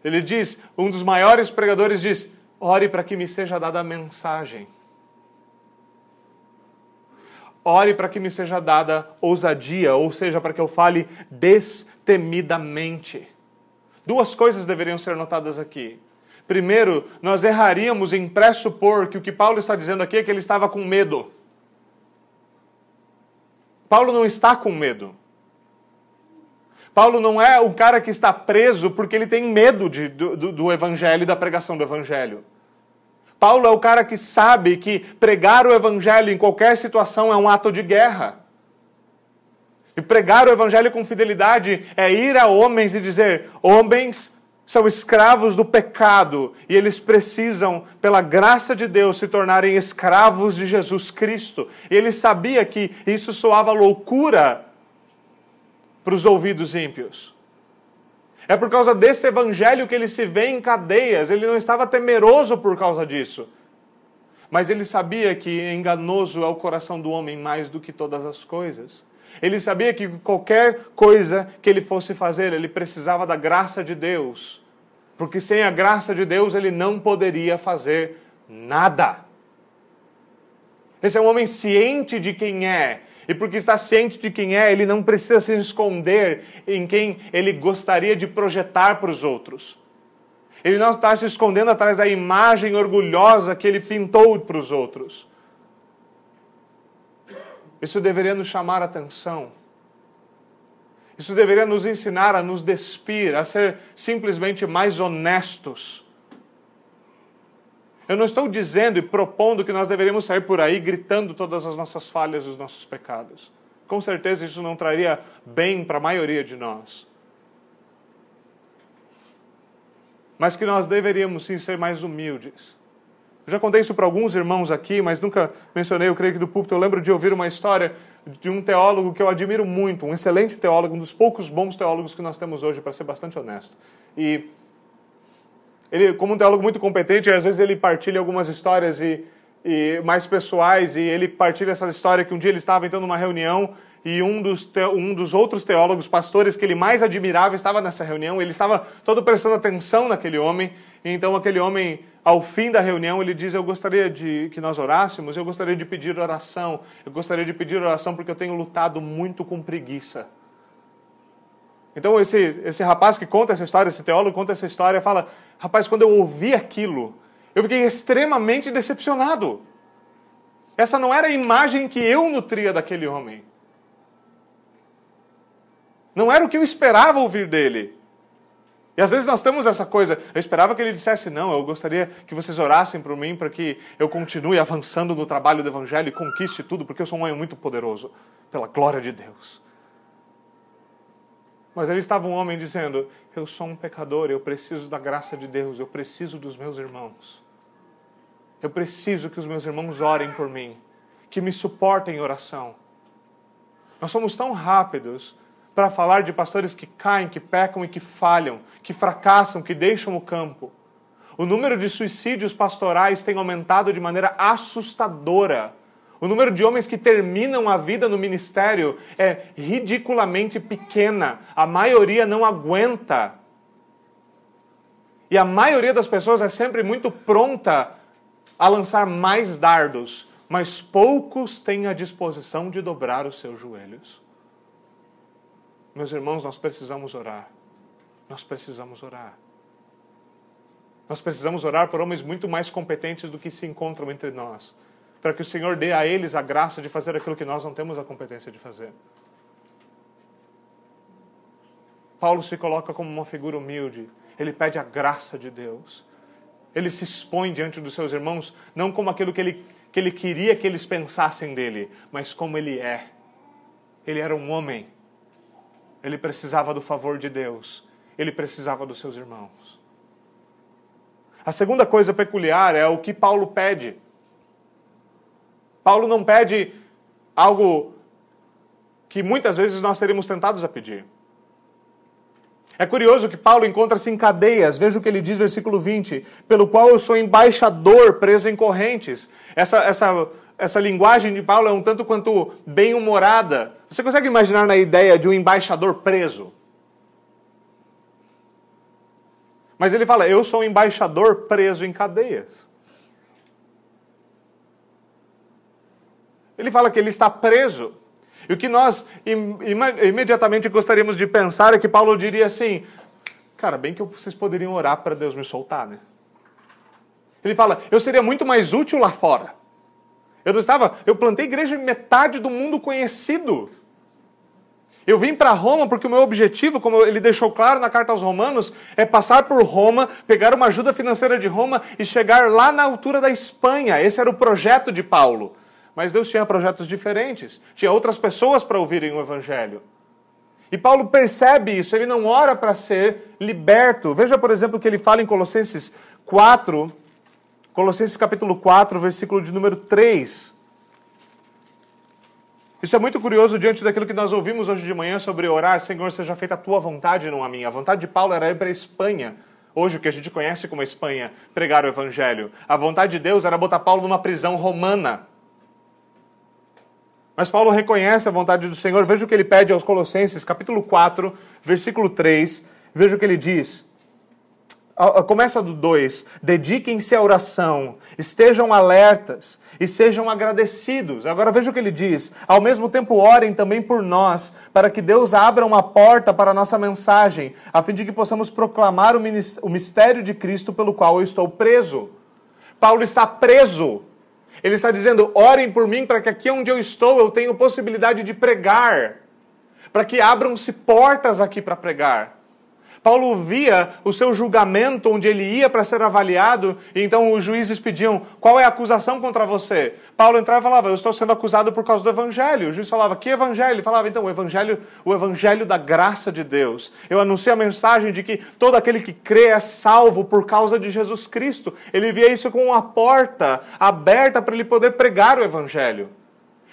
Ele diz, um dos maiores pregadores diz: ore para que me seja dada a mensagem. Ore para que me seja dada ousadia, ou seja, para que eu fale destemidamente. Duas coisas deveriam ser notadas aqui. Primeiro, nós erraríamos em pressupor que o que Paulo está dizendo aqui é que ele estava com medo. Paulo não está com medo. Paulo não é o cara que está preso porque ele tem medo de, do, do evangelho e da pregação do evangelho. Paulo é o cara que sabe que pregar o evangelho em qualquer situação é um ato de guerra. E pregar o evangelho com fidelidade é ir a homens e dizer: homens são escravos do pecado e eles precisam, pela graça de Deus, se tornarem escravos de Jesus Cristo. E ele sabia que isso soava loucura para os ouvidos ímpios. É por causa desse evangelho que ele se vê em cadeias. Ele não estava temeroso por causa disso. Mas ele sabia que enganoso é o coração do homem mais do que todas as coisas. Ele sabia que qualquer coisa que ele fosse fazer, ele precisava da graça de Deus. Porque sem a graça de Deus ele não poderia fazer nada. Esse é um homem ciente de quem é, e porque está ciente de quem é, ele não precisa se esconder em quem ele gostaria de projetar para os outros. Ele não está se escondendo atrás da imagem orgulhosa que ele pintou para os outros. Isso deveria nos chamar a atenção. Isso deveria nos ensinar a nos despir, a ser simplesmente mais honestos Eu não estou dizendo e propondo que nós deveríamos sair por aí gritando todas as nossas falhas e os nossos pecados. Com certeza isso não traria bem para a maioria de nós. Mas que nós deveríamos sim ser mais humildes. Já contei isso para alguns irmãos aqui, mas nunca mencionei, eu creio que do púlpito eu lembro de ouvir uma história de um teólogo que eu admiro muito, um excelente teólogo, um dos poucos bons teólogos que nós temos hoje, para ser bastante honesto. E ele, como um teólogo muito competente, às vezes ele partilha algumas histórias e, e mais pessoais, e ele partilha essa história que um dia ele estava entrando numa reunião e um dos, te, um dos outros teólogos, pastores que ele mais admirava, estava nessa reunião, ele estava todo prestando atenção naquele homem, e então aquele homem, ao fim da reunião, ele diz, eu gostaria de que nós orássemos, eu gostaria de pedir oração, eu gostaria de pedir oração porque eu tenho lutado muito com preguiça. Então esse, esse rapaz que conta essa história, esse teólogo conta essa história, fala, Rapaz, quando eu ouvi aquilo, eu fiquei extremamente decepcionado. Essa não era a imagem que eu nutria daquele homem. Não era o que eu esperava ouvir dele. E às vezes nós temos essa coisa. Eu esperava que ele dissesse: Não, eu gostaria que vocês orassem por mim para que eu continue avançando no trabalho do Evangelho e conquiste tudo, porque eu sou um homem muito poderoso, pela glória de Deus. Mas ali estava um homem dizendo: Eu sou um pecador, eu preciso da graça de Deus, eu preciso dos meus irmãos. Eu preciso que os meus irmãos orem por mim, que me suportem em oração. Nós somos tão rápidos para falar de pastores que caem, que pecam e que falham, que fracassam, que deixam o campo. O número de suicídios pastorais tem aumentado de maneira assustadora o número de homens que terminam a vida no ministério é ridiculamente pequena. A maioria não aguenta. E a maioria das pessoas é sempre muito pronta a lançar mais dardos, mas poucos têm a disposição de dobrar os seus joelhos. Meus irmãos, nós precisamos orar. Nós precisamos orar. Nós precisamos orar por homens muito mais competentes do que se encontram entre nós para que o Senhor dê a eles a graça de fazer aquilo que nós não temos a competência de fazer. Paulo se coloca como uma figura humilde, ele pede a graça de Deus. Ele se expõe diante dos seus irmãos, não como aquilo que ele, que ele queria que eles pensassem dele, mas como ele é. Ele era um homem. Ele precisava do favor de Deus. Ele precisava dos seus irmãos. A segunda coisa peculiar é o que Paulo pede. Paulo não pede algo que muitas vezes nós seríamos tentados a pedir. É curioso que Paulo encontra-se em cadeias, veja o que ele diz, versículo 20: pelo qual eu sou embaixador preso em correntes. Essa, essa, essa linguagem de Paulo é um tanto quanto bem-humorada. Você consegue imaginar na ideia de um embaixador preso? Mas ele fala: eu sou um embaixador preso em cadeias. Ele fala que ele está preso. E o que nós im imediatamente gostaríamos de pensar é que Paulo diria assim: Cara, bem que vocês poderiam orar para Deus me soltar, né? Ele fala: Eu seria muito mais útil lá fora. Eu não estava. Eu plantei igreja em metade do mundo conhecido. Eu vim para Roma porque o meu objetivo, como ele deixou claro na carta aos Romanos, é passar por Roma, pegar uma ajuda financeira de Roma e chegar lá na altura da Espanha. Esse era o projeto de Paulo. Mas Deus tinha projetos diferentes, tinha outras pessoas para ouvirem o Evangelho. E Paulo percebe isso, ele não ora para ser liberto. Veja, por exemplo, o que ele fala em Colossenses 4, Colossenses capítulo 4, versículo de número 3. Isso é muito curioso diante daquilo que nós ouvimos hoje de manhã sobre orar, Senhor, seja feita a tua vontade, não a minha. A vontade de Paulo era ir para a Espanha, hoje o que a gente conhece como a Espanha, pregar o evangelho. A vontade de Deus era botar Paulo numa prisão romana. Mas Paulo reconhece a vontade do Senhor. Veja o que ele pede aos Colossenses, capítulo 4, versículo 3. Veja o que ele diz. Começa do 2. Dediquem-se à oração, estejam alertas e sejam agradecidos. Agora veja o que ele diz. Ao mesmo tempo, orem também por nós, para que Deus abra uma porta para a nossa mensagem, a fim de que possamos proclamar o mistério de Cristo pelo qual eu estou preso. Paulo está preso ele está dizendo: orem por mim para que aqui onde eu estou eu tenha possibilidade de pregar, para que abram-se portas aqui para pregar, Paulo via o seu julgamento, onde ele ia para ser avaliado, e então os juízes pediam: qual é a acusação contra você? Paulo entrava e falava: eu estou sendo acusado por causa do evangelho. O juiz falava: que evangelho? Ele falava: então, o evangelho, o evangelho da graça de Deus. Eu anuncio a mensagem de que todo aquele que crê é salvo por causa de Jesus Cristo. Ele via isso como uma porta aberta para ele poder pregar o evangelho.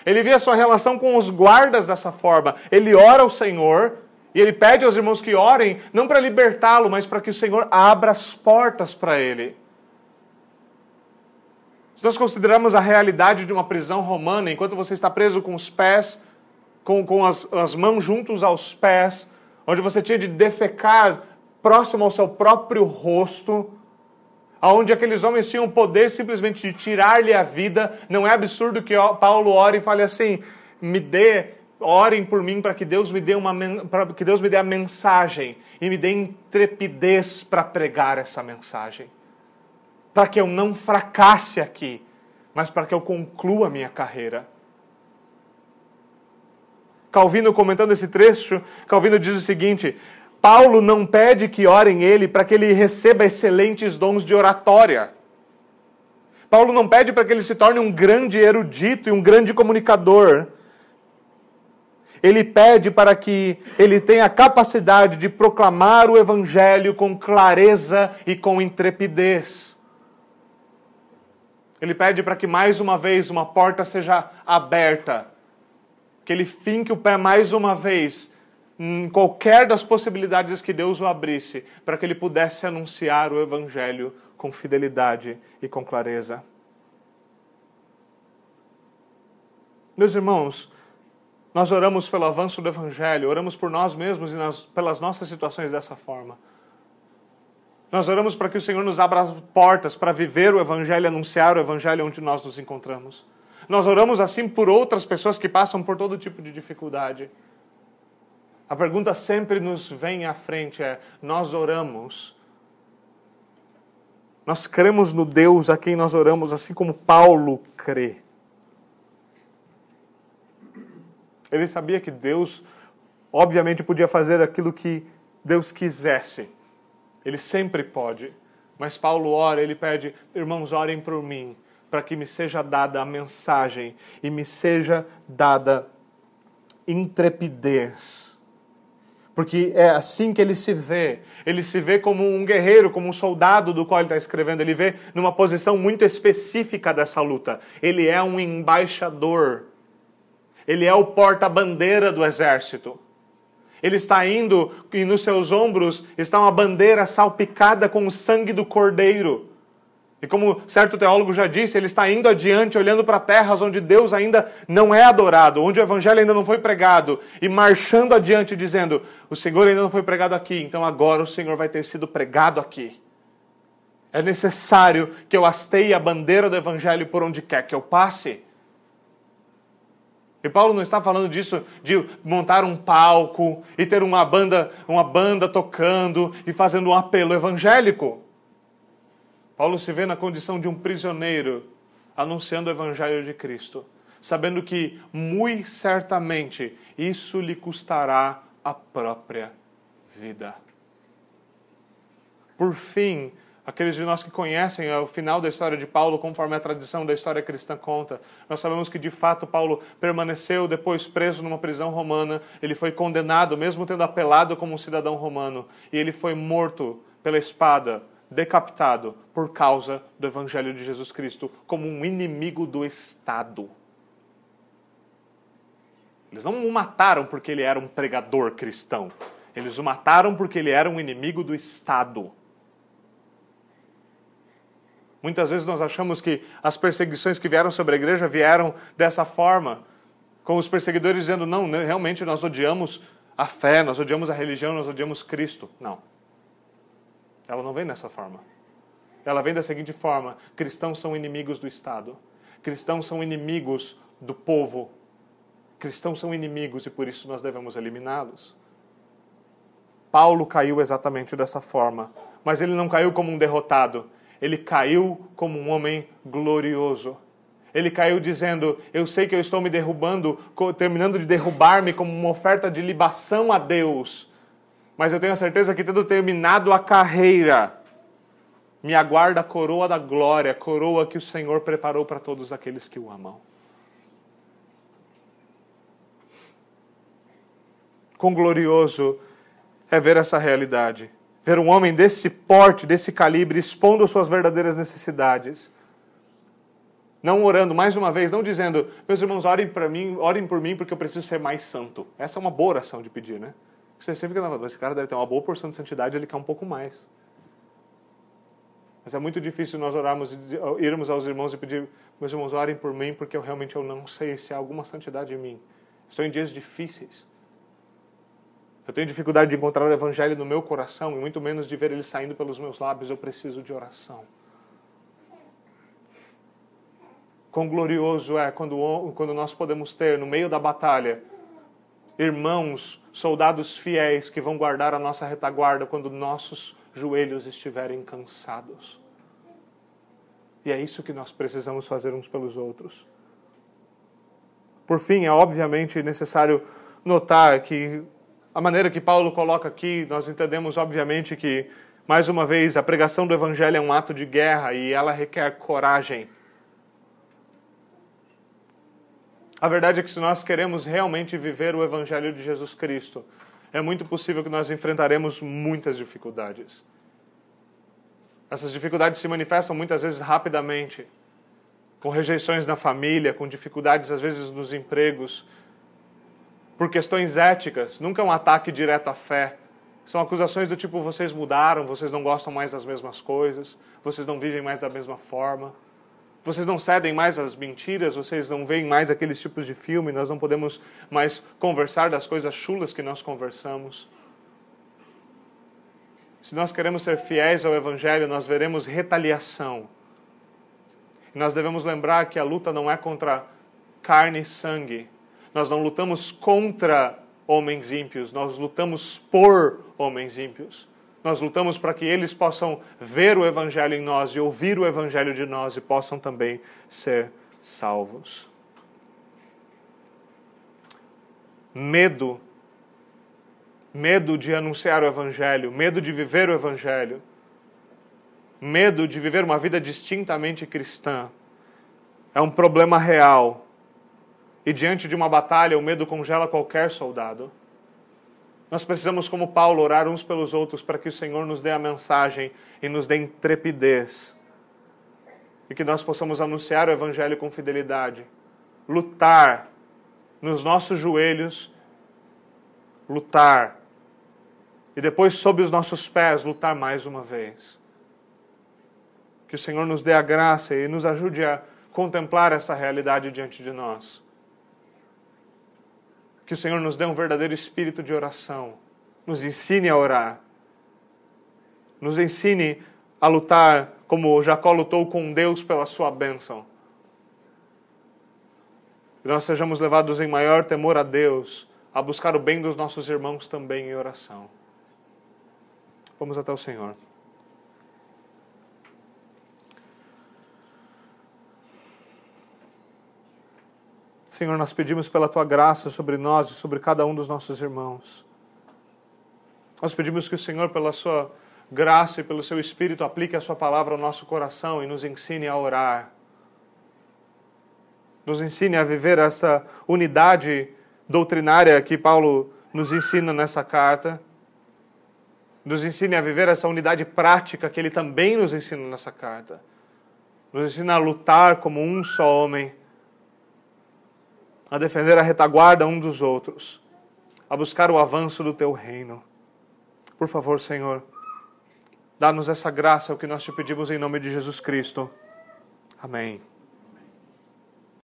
Ele via sua relação com os guardas dessa forma. Ele ora ao Senhor e ele pede aos irmãos que orem, não para libertá-lo, mas para que o Senhor abra as portas para ele. Se nós considerarmos a realidade de uma prisão romana, enquanto você está preso com os pés, com, com as, as mãos juntos aos pés, onde você tinha de defecar próximo ao seu próprio rosto, onde aqueles homens tinham o poder simplesmente de tirar-lhe a vida, não é absurdo que Paulo ore e fale assim: me dê Orem por mim para que Deus me dê uma para que Deus me dê a mensagem e me dê intrepidez para pregar essa mensagem. Para que eu não fracasse aqui, mas para que eu conclua a minha carreira. Calvino comentando esse trecho, Calvino diz o seguinte: Paulo não pede que orem ele para que ele receba excelentes dons de oratória. Paulo não pede para que ele se torne um grande erudito e um grande comunicador ele pede para que ele tenha a capacidade de proclamar o Evangelho com clareza e com intrepidez. Ele pede para que mais uma vez uma porta seja aberta, que ele finque o pé mais uma vez em qualquer das possibilidades que Deus o abrisse, para que ele pudesse anunciar o Evangelho com fidelidade e com clareza. Meus irmãos, nós oramos pelo avanço do Evangelho, oramos por nós mesmos e nas, pelas nossas situações dessa forma. Nós oramos para que o Senhor nos abra portas para viver o Evangelho, anunciar o Evangelho onde nós nos encontramos. Nós oramos assim por outras pessoas que passam por todo tipo de dificuldade. A pergunta sempre nos vem à frente é: nós oramos? Nós cremos no Deus a quem nós oramos, assim como Paulo crê. Ele sabia que Deus, obviamente, podia fazer aquilo que Deus quisesse. Ele sempre pode. Mas Paulo ora, ele pede: irmãos, orem por mim, para que me seja dada a mensagem e me seja dada intrepidez. Porque é assim que ele se vê. Ele se vê como um guerreiro, como um soldado do qual ele está escrevendo. Ele vê numa posição muito específica dessa luta. Ele é um embaixador ele é o porta-bandeira do exército. Ele está indo e nos seus ombros está uma bandeira salpicada com o sangue do cordeiro. E como certo teólogo já disse, ele está indo adiante, olhando para terras onde Deus ainda não é adorado, onde o evangelho ainda não foi pregado, e marchando adiante, dizendo: O Senhor ainda não foi pregado aqui, então agora o Senhor vai ter sido pregado aqui. É necessário que eu hasteie a bandeira do evangelho por onde quer que eu passe. E Paulo não está falando disso de montar um palco e ter uma banda, uma banda tocando e fazendo um apelo evangélico. Paulo se vê na condição de um prisioneiro anunciando o evangelho de Cristo, sabendo que muito certamente isso lhe custará a própria vida. Por fim, Aqueles de nós que conhecem o final da história de Paulo, conforme a tradição da história cristã conta, nós sabemos que de fato Paulo permaneceu depois preso numa prisão romana, ele foi condenado, mesmo tendo apelado como um cidadão romano, e ele foi morto pela espada, decapitado por causa do evangelho de Jesus Cristo, como um inimigo do Estado. Eles não o mataram porque ele era um pregador cristão. Eles o mataram porque ele era um inimigo do Estado. Muitas vezes nós achamos que as perseguições que vieram sobre a igreja vieram dessa forma, com os perseguidores dizendo: não, né, realmente nós odiamos a fé, nós odiamos a religião, nós odiamos Cristo. Não. Ela não vem dessa forma. Ela vem da seguinte forma: cristãos são inimigos do Estado, cristãos são inimigos do povo, cristãos são inimigos e por isso nós devemos eliminá-los. Paulo caiu exatamente dessa forma, mas ele não caiu como um derrotado ele caiu como um homem glorioso. Ele caiu dizendo: Eu sei que eu estou me derrubando, terminando de derrubar-me como uma oferta de libação a Deus. Mas eu tenho a certeza que, tendo terminado a carreira, me aguarda a coroa da glória, a coroa que o Senhor preparou para todos aqueles que o amam. Quão glorioso é ver essa realidade. Ver um homem desse porte, desse calibre, expondo suas verdadeiras necessidades. Não orando, mais uma vez, não dizendo, meus irmãos, orem para mim, orem por mim porque eu preciso ser mais santo. Essa é uma boa oração de pedir, né? Você sempre fica, esse cara deve ter uma boa porção de santidade, ele quer um pouco mais. Mas é muito difícil nós orarmos, irmos aos irmãos e pedir, meus irmãos, orem por mim, porque eu realmente eu não sei se há alguma santidade em mim. Estou em dias difíceis. Eu tenho dificuldade de encontrar o evangelho no meu coração e muito menos de ver ele saindo pelos meus lábios. Eu preciso de oração. Quão glorioso é quando, quando nós podemos ter, no meio da batalha, irmãos, soldados fiéis que vão guardar a nossa retaguarda quando nossos joelhos estiverem cansados. E é isso que nós precisamos fazer uns pelos outros. Por fim, é obviamente necessário notar que a maneira que Paulo coloca aqui, nós entendemos obviamente que, mais uma vez, a pregação do Evangelho é um ato de guerra e ela requer coragem. A verdade é que se nós queremos realmente viver o Evangelho de Jesus Cristo, é muito possível que nós enfrentaremos muitas dificuldades. Essas dificuldades se manifestam muitas vezes rapidamente, com rejeições na família, com dificuldades às vezes nos empregos, por questões éticas, nunca é um ataque direto à fé. São acusações do tipo: vocês mudaram, vocês não gostam mais das mesmas coisas, vocês não vivem mais da mesma forma, vocês não cedem mais às mentiras, vocês não veem mais aqueles tipos de filme, nós não podemos mais conversar das coisas chulas que nós conversamos. Se nós queremos ser fiéis ao Evangelho, nós veremos retaliação. Nós devemos lembrar que a luta não é contra carne e sangue. Nós não lutamos contra homens ímpios, nós lutamos por homens ímpios. Nós lutamos para que eles possam ver o Evangelho em nós e ouvir o Evangelho de nós e possam também ser salvos. Medo medo de anunciar o Evangelho, medo de viver o Evangelho, medo de viver uma vida distintamente cristã. É um problema real. E diante de uma batalha, o medo congela qualquer soldado. Nós precisamos, como Paulo, orar uns pelos outros para que o Senhor nos dê a mensagem e nos dê intrepidez. E que nós possamos anunciar o Evangelho com fidelidade. Lutar nos nossos joelhos, lutar e depois, sob os nossos pés, lutar mais uma vez. Que o Senhor nos dê a graça e nos ajude a contemplar essa realidade diante de nós. Que o Senhor nos dê um verdadeiro espírito de oração, nos ensine a orar, nos ensine a lutar como Jacó lutou com Deus pela sua bênção. Que nós sejamos levados em maior temor a Deus, a buscar o bem dos nossos irmãos também em oração. Vamos até o Senhor. Senhor, nós pedimos pela tua graça sobre nós e sobre cada um dos nossos irmãos. Nós pedimos que o Senhor, pela sua graça e pelo seu Espírito, aplique a sua palavra ao nosso coração e nos ensine a orar. Nos ensine a viver essa unidade doutrinária que Paulo nos ensina nessa carta nos ensine a viver essa unidade prática que ele também nos ensina nessa carta. Nos ensina a lutar como um só homem, a defender a retaguarda um dos outros, a buscar o avanço do teu reino. Por favor, Senhor, dá-nos essa graça, o que nós te pedimos em nome de Jesus Cristo. Amém.